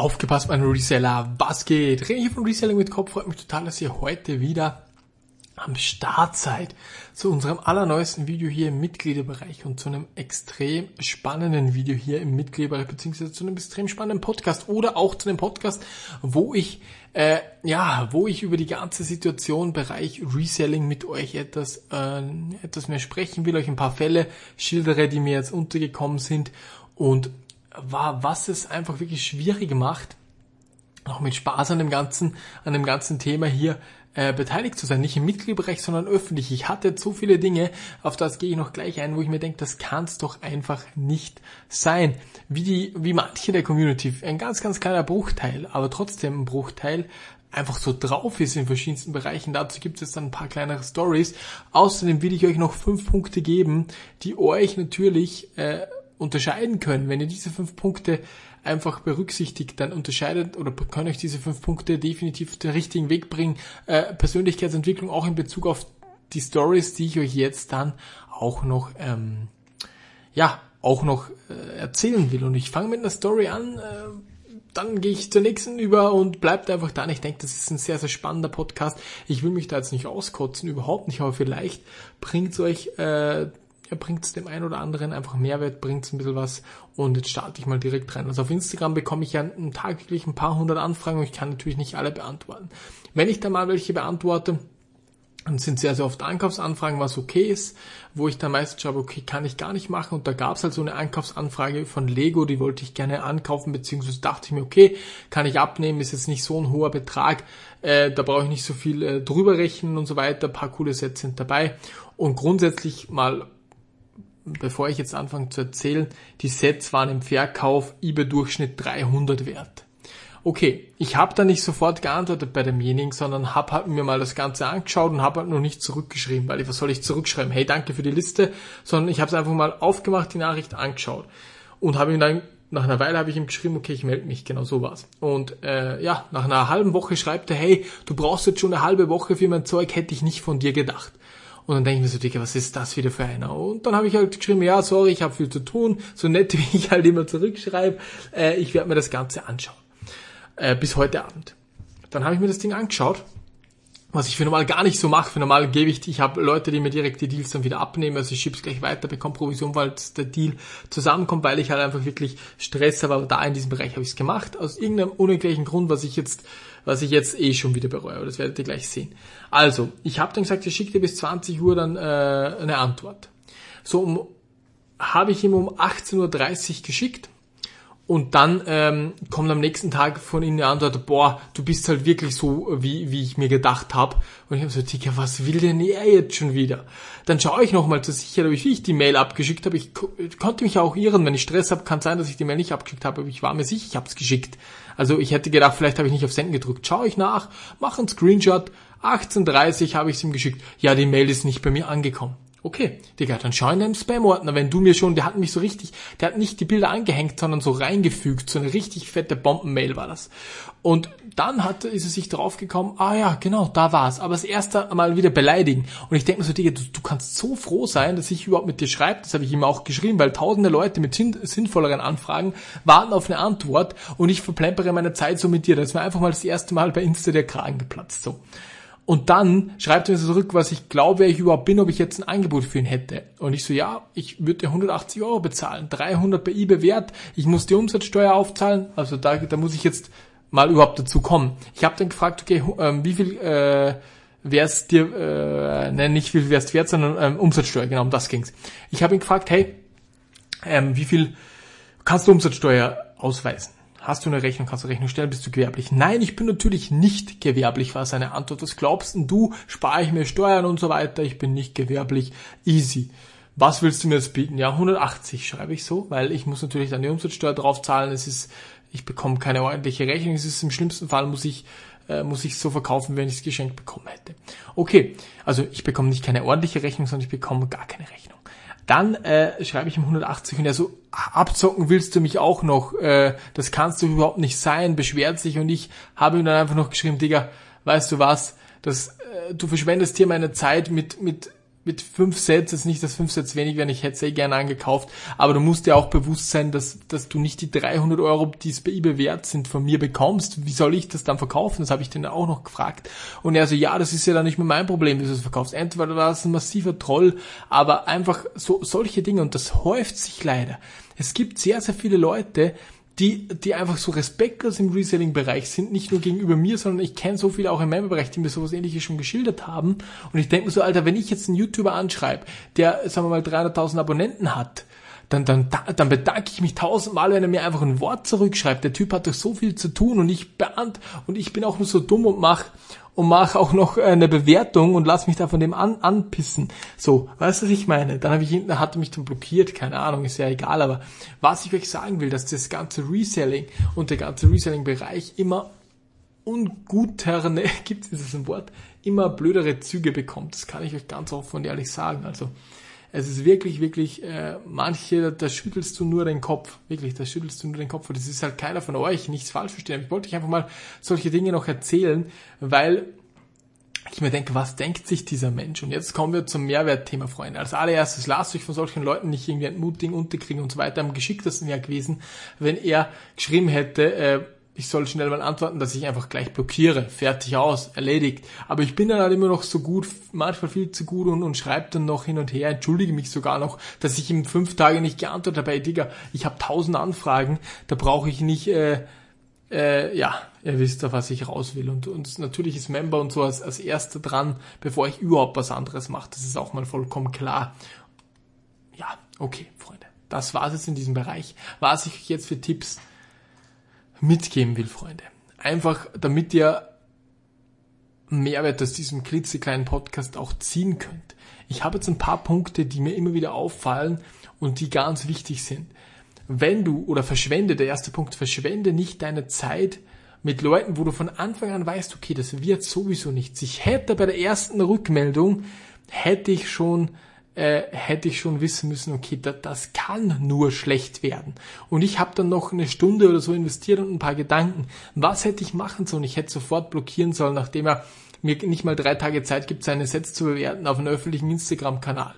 Aufgepasst, mein Reseller, was geht? Rede hier von Reselling mit Kopf. Freut mich total, dass ihr heute wieder am Start seid zu unserem allerneuesten Video hier im Mitgliederbereich und zu einem extrem spannenden Video hier im Mitgliederbereich, beziehungsweise zu einem extrem spannenden Podcast oder auch zu einem Podcast, wo ich, äh, ja, wo ich über die ganze Situation Bereich Reselling mit euch etwas, äh, etwas mehr sprechen will, euch ein paar Fälle schildere, die mir jetzt untergekommen sind und war, was es einfach wirklich schwierig macht, auch mit Spaß an dem ganzen, an dem ganzen Thema hier äh, beteiligt zu sein. Nicht im Mitgliederbereich, sondern öffentlich. Ich hatte so viele Dinge, auf das gehe ich noch gleich ein, wo ich mir denke, das kann es doch einfach nicht sein. Wie die, wie manche der Community, ein ganz, ganz kleiner Bruchteil, aber trotzdem ein Bruchteil, einfach so drauf ist in verschiedensten Bereichen. Dazu gibt es dann ein paar kleinere Stories. Außerdem will ich euch noch fünf Punkte geben, die euch natürlich äh, unterscheiden können. Wenn ihr diese fünf Punkte einfach berücksichtigt, dann unterscheidet oder können euch diese fünf Punkte definitiv den richtigen Weg bringen. Äh, Persönlichkeitsentwicklung auch in Bezug auf die Stories, die ich euch jetzt dann auch noch, ähm, ja, auch noch äh, erzählen will. Und ich fange mit einer Story an. Äh, dann gehe ich zur nächsten über und bleibt einfach da. Ich denke, das ist ein sehr, sehr spannender Podcast. Ich will mich da jetzt nicht auskotzen, überhaupt nicht, aber vielleicht bringt es euch äh, ja, bringt es dem einen oder anderen einfach Mehrwert, bringt es ein bisschen was und jetzt starte ich mal direkt rein. Also auf Instagram bekomme ich ja einen Tag wirklich ein paar hundert Anfragen und ich kann natürlich nicht alle beantworten. Wenn ich da mal welche beantworte, dann sind sehr, sehr oft Einkaufsanfragen, was okay ist, wo ich dann meistens schaue, okay, kann ich gar nicht machen. Und da gab es halt so eine Einkaufsanfrage von Lego, die wollte ich gerne ankaufen, beziehungsweise dachte ich mir, okay, kann ich abnehmen, ist jetzt nicht so ein hoher Betrag, äh, da brauche ich nicht so viel äh, drüber rechnen und so weiter, ein paar coole Sets sind dabei. Und grundsätzlich mal bevor ich jetzt anfange zu erzählen, die Sets waren im Verkauf eBay-Durchschnitt 300 wert. Okay, ich habe da nicht sofort geantwortet bei demjenigen, sondern habe halt mir mal das Ganze angeschaut und habe halt noch nicht zurückgeschrieben, weil ich, was soll ich zurückschreiben? Hey, danke für die Liste, sondern ich habe es einfach mal aufgemacht, die Nachricht angeschaut und habe ihm dann nach einer Weile habe ich ihm geschrieben, okay, ich melde mich, genau so war's. Und äh, ja, nach einer halben Woche schreibt er, hey, du brauchst jetzt schon eine halbe Woche für mein Zeug, hätte ich nicht von dir gedacht. Und dann denke ich mir so, Digga, was ist das wieder für einer? Und dann habe ich halt geschrieben, ja, sorry, ich habe viel zu tun. So nett, wie ich halt immer zurückschreibe. Äh, ich werde mir das Ganze anschauen. Äh, bis heute Abend. Dann habe ich mir das Ding angeschaut. Was ich für normal gar nicht so mache. Für normal gebe ich, ich habe Leute, die mir direkt die Deals dann wieder abnehmen. Also ich schieb's gleich weiter, bekomme Provision, weil der Deal zusammenkommt, weil ich halt einfach wirklich Stress habe. Aber da in diesem Bereich habe ich es gemacht. Aus irgendeinem unerklärlichen Grund, was ich jetzt was ich jetzt eh schon wieder bereue, aber das werdet ihr gleich sehen. Also, ich habe dann gesagt, ich schicke dir bis 20 Uhr dann äh, eine Antwort. So um, habe ich ihm um 18.30 Uhr geschickt und dann ähm, kommt am nächsten Tag von ihnen eine Antwort, boah, du bist halt wirklich so, wie, wie ich mir gedacht habe. Und ich habe so, Digga, was will denn er jetzt schon wieder? Dann schaue ich nochmal zur Sicherheit, ich, wie ich die Mail abgeschickt habe. Ich konnte mich auch irren, wenn ich Stress habe, kann sein, dass ich die Mail nicht abgeschickt habe, aber ich war mir sicher, ich habe es geschickt. Also ich hätte gedacht, vielleicht habe ich nicht auf Senden gedrückt. Schaue ich nach, mache einen Screenshot, 18.30 habe ich es ihm geschickt. Ja, die Mail ist nicht bei mir angekommen. Okay, Digga, dann schau in deinem Spam-Ordner, wenn du mir schon, der hat mich so richtig, der hat nicht die Bilder angehängt, sondern so reingefügt, so eine richtig fette Bombenmail war das. Und dann hat, ist es sich drauf gekommen, ah ja, genau, da war's. Aber das erste Mal wieder beleidigen. Und ich denke mir so, Digga, du, du kannst so froh sein, dass ich überhaupt mit dir schreibe, das habe ich ihm auch geschrieben, weil tausende Leute mit sinn, sinnvolleren Anfragen warten auf eine Antwort und ich verplempere meine Zeit so mit dir. Das ist mir einfach mal das erste Mal bei Insta der Kragen geplatzt, so. Und dann schreibt er mir so zurück, was ich glaube, wer ich überhaupt bin, ob ich jetzt ein Angebot für ihn hätte. Und ich so, ja, ich würde dir 180 Euro bezahlen, 300 bei eBay wert, ich muss die Umsatzsteuer aufzahlen, also da, da muss ich jetzt mal überhaupt dazu kommen. Ich habe dann gefragt, okay, ähm, wie viel äh, wär's dir, äh, ne, nicht wie viel wär's wert, sondern ähm, Umsatzsteuer, genau, um das ging's. Ich habe ihn gefragt, hey, ähm, wie viel kannst du Umsatzsteuer ausweisen? Hast du eine Rechnung, kannst du Rechnung stellen, bist du gewerblich? Nein, ich bin natürlich nicht gewerblich, war seine Antwort. Was glaubst denn du? Spare ich mir Steuern und so weiter? Ich bin nicht gewerblich. Easy. Was willst du mir jetzt bieten? Ja, 180 schreibe ich so, weil ich muss natürlich dann die Umsatzsteuer drauf zahlen. Es ist, ich bekomme keine ordentliche Rechnung. Es ist im schlimmsten Fall muss ich äh, muss ich so verkaufen, wenn ich es geschenkt bekommen hätte. Okay, also ich bekomme nicht keine ordentliche Rechnung, sondern ich bekomme gar keine Rechnung. Dann äh, schreibe ich ihm 180 und er so, abzocken willst du mich auch noch, äh, das kannst du überhaupt nicht sein, beschwert sich. Und ich habe ihm dann einfach noch geschrieben, Digga, weißt du was, das, äh, du verschwendest hier meine Zeit mit, mit mit fünf Sets ist nicht, dass fünf Sets wenig wären, ich hätte es eh gerne angekauft, aber du musst dir auch bewusst sein, dass, dass du nicht die 300 Euro, die es bei eBay wert sind, von mir bekommst. Wie soll ich das dann verkaufen? Das habe ich den auch noch gefragt. Und er so, ja, das ist ja dann nicht mehr mein Problem, wie du es verkaufst. Entweder war das ein massiver Troll, aber einfach so, solche Dinge und das häuft sich leider. Es gibt sehr, sehr viele Leute, die, die einfach so respektlos im Reselling-Bereich sind, nicht nur gegenüber mir, sondern ich kenne so viele auch im Member-Bereich, die mir sowas ähnliches schon geschildert haben. Und ich denke mir so, Alter, wenn ich jetzt einen YouTuber anschreibe, der, sagen wir mal, 300.000 Abonnenten hat, dann, dann, dann bedanke ich mich tausendmal, wenn er mir einfach ein Wort zurückschreibt. Der Typ hat doch so viel zu tun und ich beant und ich bin auch nur so dumm und mach und mach auch noch eine Bewertung und lass mich da von dem an, anpissen. So, weißt du, was ich meine? Dann habe ich hinten, hatte mich dann blockiert, keine Ahnung, ist ja egal, aber was ich euch sagen will, dass das ganze Reselling und der ganze Reselling-Bereich immer unguterne, gibt es dieses Wort, immer blödere Züge bekommt. Das kann ich euch ganz offen und ehrlich sagen. Also es ist wirklich, wirklich, äh, manche, da schüttelst du nur den Kopf. Wirklich, da schüttelst du nur den Kopf. Und das ist halt keiner von euch, nichts falsch verstehen. Ich wollte euch einfach mal solche Dinge noch erzählen, weil ich mir denke, was denkt sich dieser Mensch? Und jetzt kommen wir zum Mehrwertthema, Freunde. Als allererstes lasst euch von solchen Leuten nicht irgendwie entmutigen, unterkriegen und so weiter. Am geschicktesten wäre gewesen, wenn er geschrieben hätte, äh, ich soll schnell mal antworten, dass ich einfach gleich blockiere. Fertig aus, erledigt. Aber ich bin dann halt immer noch so gut, manchmal viel zu gut und, und schreibe dann noch hin und her, entschuldige mich sogar noch, dass ich ihm fünf Tage nicht geantwortet habe. Hey, Digga, ich habe tausend Anfragen, da brauche ich nicht, äh, äh, ja, ihr wisst auf was ich raus will. Und, und natürlich ist Member und so als, als erster dran, bevor ich überhaupt was anderes mache. Das ist auch mal vollkommen klar. Ja, okay, Freunde. Das war's jetzt in diesem Bereich. Was ich jetzt für Tipps mitgeben will, Freunde. Einfach, damit ihr Mehrwert aus diesem klitzekleinen Podcast auch ziehen könnt. Ich habe jetzt ein paar Punkte, die mir immer wieder auffallen und die ganz wichtig sind. Wenn du oder verschwende, der erste Punkt, verschwende nicht deine Zeit mit Leuten, wo du von Anfang an weißt, okay, das wird sowieso nichts. Ich hätte bei der ersten Rückmeldung, hätte ich schon äh, hätte ich schon wissen müssen, okay, da, das kann nur schlecht werden. Und ich habe dann noch eine Stunde oder so investiert und ein paar Gedanken. Was hätte ich machen sollen? Ich hätte sofort blockieren sollen, nachdem er mir nicht mal drei Tage Zeit gibt, seine Sets zu bewerten auf einem öffentlichen Instagram-Kanal.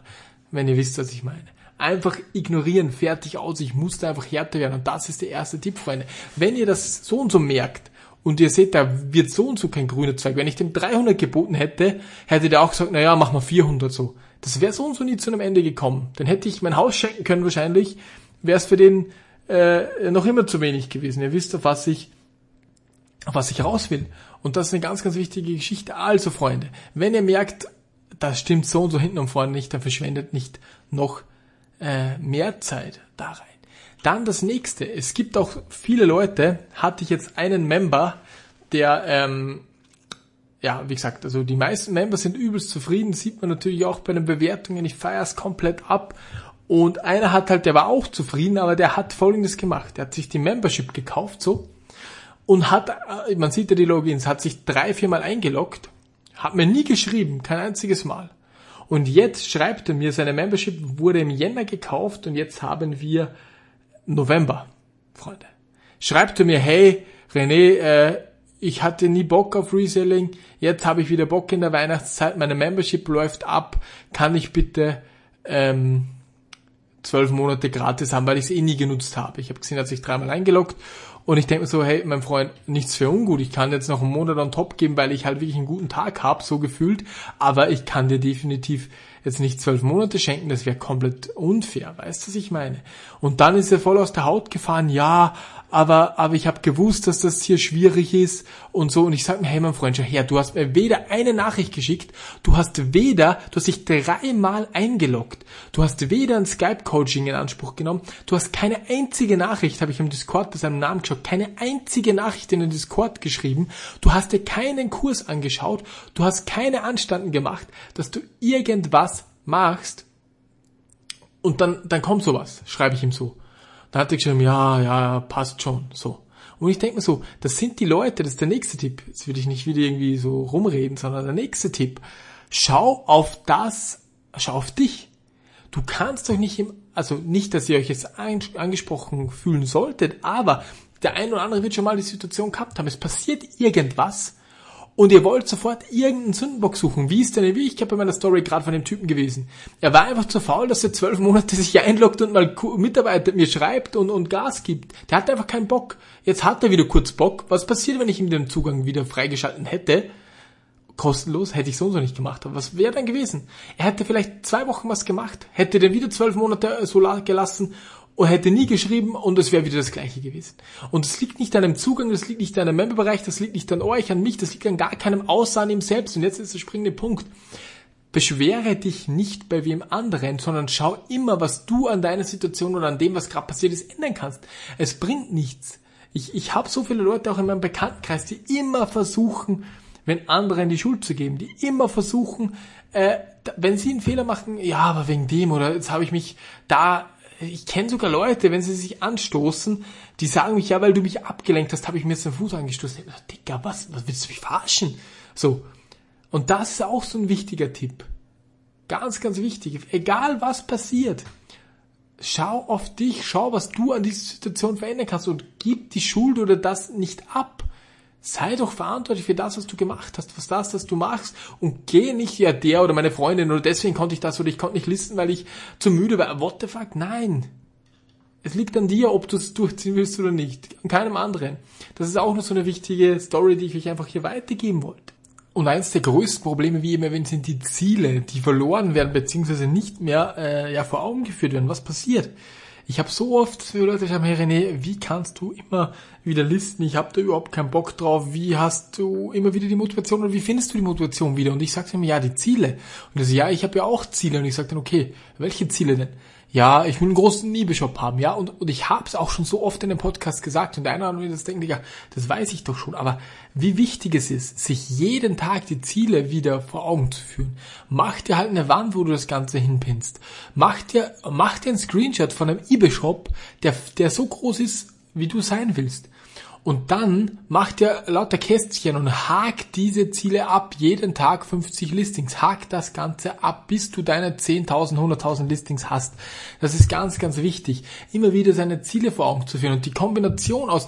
Wenn ihr wisst, was ich meine. Einfach ignorieren, fertig aus. Ich musste einfach härter werden. Und das ist der erste Tipp, Freunde. Wenn ihr das so und so merkt, und ihr seht, da wird so und so kein grüner Zweig. Wenn ich dem 300 geboten hätte, hätte der auch gesagt, naja, mach mal 400 so. Das wäre so und so nie zu einem Ende gekommen. Dann hätte ich mein Haus schenken können wahrscheinlich, wäre es für den äh, noch immer zu wenig gewesen. Ihr wisst, auf was ich auf was ich raus will. Und das ist eine ganz, ganz wichtige Geschichte. Also, Freunde, wenn ihr merkt, das stimmt so und so hinten und vorne nicht, dann verschwendet nicht noch äh, mehr Zeit da rein. Dann das nächste. Es gibt auch viele Leute, hatte ich jetzt einen Member, der ähm, ja, wie gesagt, also die meisten Member sind übelst zufrieden, sieht man natürlich auch bei den Bewertungen, ich feiere es komplett ab. Und einer hat halt, der war auch zufrieden, aber der hat folgendes gemacht. Der hat sich die Membership gekauft, so, und hat, äh, man sieht ja die Logins, hat sich drei, viermal eingeloggt, hat mir nie geschrieben, kein einziges Mal. Und jetzt schreibt er mir, seine Membership wurde im Jänner gekauft und jetzt haben wir November, Freunde. Schreibt er mir, hey, René, äh, ich hatte nie Bock auf Reselling, jetzt habe ich wieder Bock in der Weihnachtszeit, meine Membership läuft ab, kann ich bitte ähm, zwölf Monate gratis haben, weil ich es eh nie genutzt habe. Ich habe gesehen, er hat sich dreimal eingeloggt und ich denke mir so, hey, mein Freund, nichts für ungut. Ich kann jetzt noch einen Monat on top geben, weil ich halt wirklich einen guten Tag habe, so gefühlt. Aber ich kann dir definitiv jetzt nicht zwölf Monate schenken, das wäre komplett unfair, weißt du, was ich meine? Und dann ist er voll aus der Haut gefahren, ja, aber, aber ich habe gewusst, dass das hier schwierig ist und so. Und ich sag mir, hey mein Freund, schau her, du hast mir weder eine Nachricht geschickt, du hast weder, du hast dich dreimal eingeloggt, du hast weder ein Skype-Coaching in Anspruch genommen, du hast keine einzige Nachricht, habe ich im Discord bei seinem Namen geschaut, keine einzige Nachricht in den Discord geschrieben, du hast dir keinen Kurs angeschaut, du hast keine Anstanden gemacht, dass du irgendwas machst und dann, dann kommt sowas, schreibe ich ihm so. Da hat er geschrieben, ja, ja, passt schon, so. Und ich denke mir so, das sind die Leute, das ist der nächste Tipp. Jetzt würde ich nicht wieder irgendwie so rumreden, sondern der nächste Tipp. Schau auf das, schau auf dich. Du kannst doch nicht im, also nicht, dass ihr euch jetzt angesprochen fühlen solltet, aber der ein oder andere wird schon mal die Situation gehabt haben. Es passiert irgendwas und ihr wollt sofort irgendeinen Sündenbock suchen. Wie ist denn in Wirklichkeit bei meiner Story gerade von dem Typen gewesen? Er war einfach zu faul, dass er zwölf Monate sich einloggt und mal Mitarbeiter mir schreibt und, und Gas gibt. Der hat einfach keinen Bock. Jetzt hat er wieder kurz Bock. Was passiert, wenn ich ihm den Zugang wieder freigeschalten hätte? Kostenlos hätte ich so und so nicht gemacht. Aber was wäre dann gewesen? Er hätte vielleicht zwei Wochen was gemacht, hätte dann wieder zwölf Monate so gelassen und hätte nie geschrieben und es wäre wieder das gleiche gewesen. Und es liegt nicht an dem Zugang, das liegt nicht an dem Memberbereich, das liegt nicht an euch, an mich, das liegt an gar keinem außer an ihm selbst. Und jetzt ist der springende Punkt. Beschwere dich nicht bei wem anderen, sondern schau immer, was du an deiner Situation oder an dem, was gerade passiert ist, ändern kannst. Es bringt nichts. Ich, ich habe so viele Leute auch in meinem Bekanntenkreis, die immer versuchen, wenn anderen die Schuld zu geben, die immer versuchen, äh, wenn sie einen Fehler machen, ja, aber wegen dem oder jetzt habe ich mich da ich kenne sogar Leute, wenn sie sich anstoßen, die sagen mich, ja, weil du mich abgelenkt hast, habe ich mir jetzt den Fuß angestoßen. Ich Digga, was, was willst du mich verarschen? So. Und das ist auch so ein wichtiger Tipp. Ganz, ganz wichtig. Egal was passiert, schau auf dich, schau, was du an dieser Situation verändern kannst und gib die Schuld oder das nicht ab sei doch verantwortlich für das, was du gemacht hast, was das, was du machst und geh nicht, ja, der oder meine Freundin oder deswegen konnte ich das oder ich konnte nicht listen, weil ich zu müde war. What the fuck? Nein. Es liegt an dir, ob du es durchziehen willst oder nicht. An keinem anderen. Das ist auch noch so eine wichtige Story, die ich euch einfach hier weitergeben wollte. Und eines der größten Probleme, wie immer, wenn sind die Ziele, die verloren werden, beziehungsweise nicht mehr äh, ja, vor Augen geführt werden. Was passiert? Ich habe so oft für Leute sagen, hey René, wie kannst du immer wieder listen? Ich habe da überhaupt keinen Bock drauf. Wie hast du immer wieder die Motivation oder wie findest du die Motivation wieder? Und ich sage immer, ja, die Ziele. Und er so, ja, ich habe ja auch Ziele. Und ich sage dann, okay, welche Ziele denn? Ja, ich will einen großen Liebeshop haben, ja, und, und ich habe es auch schon so oft in dem Podcast gesagt und der eine oder andere das denkt, ja, das weiß ich doch schon, aber wie wichtig es ist, sich jeden Tag die Ziele wieder vor Augen zu führen. Mach dir halt eine Wand, wo du das Ganze hinpinst. Mach dir, mach dir einen Screenshot von einem eBay-Shop, der, der so groß ist, wie du sein willst. Und dann macht ihr lauter Kästchen und hakt diese Ziele ab. Jeden Tag 50 Listings. Hakt das Ganze ab, bis du deine 10.000, 100.000 Listings hast. Das ist ganz, ganz wichtig. Immer wieder seine Ziele vor Augen zu führen. Und die Kombination aus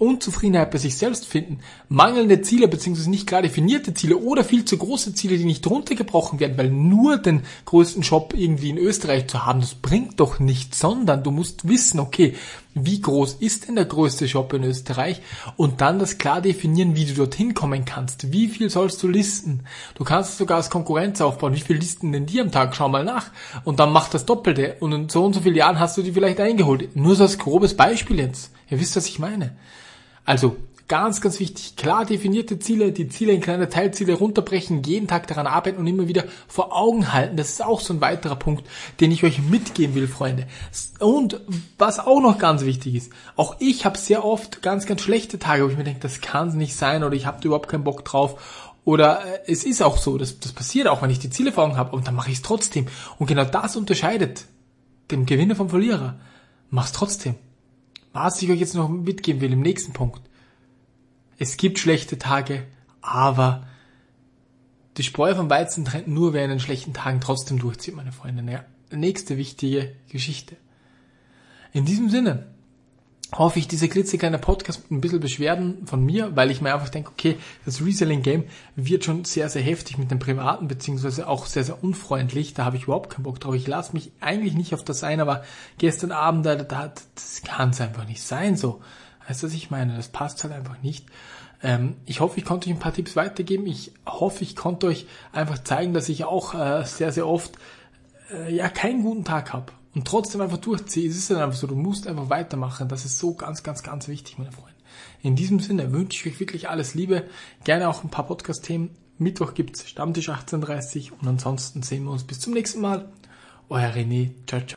Unzufriedenheit bei sich selbst finden, mangelnde Ziele bzw. nicht klar definierte Ziele oder viel zu große Ziele, die nicht runtergebrochen werden, weil nur den größten Shop irgendwie in Österreich zu haben, das bringt doch nichts, sondern du musst wissen, okay, wie groß ist denn der größte Shop in Österreich und dann das klar definieren, wie du dorthin kommen kannst. Wie viel sollst du listen? Du kannst sogar als Konkurrenz aufbauen. Wie viel listen denn die am Tag? Schau mal nach. Und dann mach das Doppelte. Und in so und so vielen Jahren hast du die vielleicht eingeholt. Nur so als grobes Beispiel jetzt. Ihr wisst, was ich meine. Also ganz, ganz wichtig, klar definierte Ziele, die Ziele in kleine Teilziele runterbrechen, jeden Tag daran arbeiten und immer wieder vor Augen halten. Das ist auch so ein weiterer Punkt, den ich euch mitgeben will, Freunde. Und was auch noch ganz wichtig ist, auch ich habe sehr oft ganz, ganz schlechte Tage, wo ich mir denke, das kann nicht sein oder ich habe überhaupt keinen Bock drauf. Oder äh, es ist auch so, das, das passiert auch, wenn ich die Ziele vor Augen habe und dann mache ich es trotzdem. Und genau das unterscheidet den Gewinner vom Verlierer. Mach's trotzdem. Was ich euch jetzt noch mitgeben will im nächsten Punkt. Es gibt schlechte Tage, aber die Spreu vom Weizen trennt nur, wer in den schlechten Tagen trotzdem durchzieht, meine Freunde. Ja, nächste wichtige Geschichte. In diesem Sinne, hoffe ich, dieser klitzekleine Podcast ein bisschen Beschwerden von mir, weil ich mir einfach denke, okay, das Reselling-Game wird schon sehr, sehr heftig mit dem Privaten, beziehungsweise auch sehr, sehr unfreundlich. Da habe ich überhaupt keinen Bock drauf. Ich lasse mich eigentlich nicht auf das ein, aber gestern Abend, da, da das kann es einfach nicht sein so. Weißt du, was ich meine? Das passt halt einfach nicht. Ähm, ich hoffe, ich konnte euch ein paar Tipps weitergeben. Ich hoffe, ich konnte euch einfach zeigen, dass ich auch äh, sehr, sehr oft äh, ja keinen guten Tag habe und trotzdem einfach durchziehen. Es ist dann einfach so, du musst einfach weitermachen. Das ist so ganz, ganz, ganz wichtig, meine Freunde. In diesem Sinne wünsche ich euch wirklich alles Liebe. Gerne auch ein paar Podcast-Themen. Mittwoch gibt's Stammtisch 18.30 und ansonsten sehen wir uns bis zum nächsten Mal. Euer René. Ciao, ciao.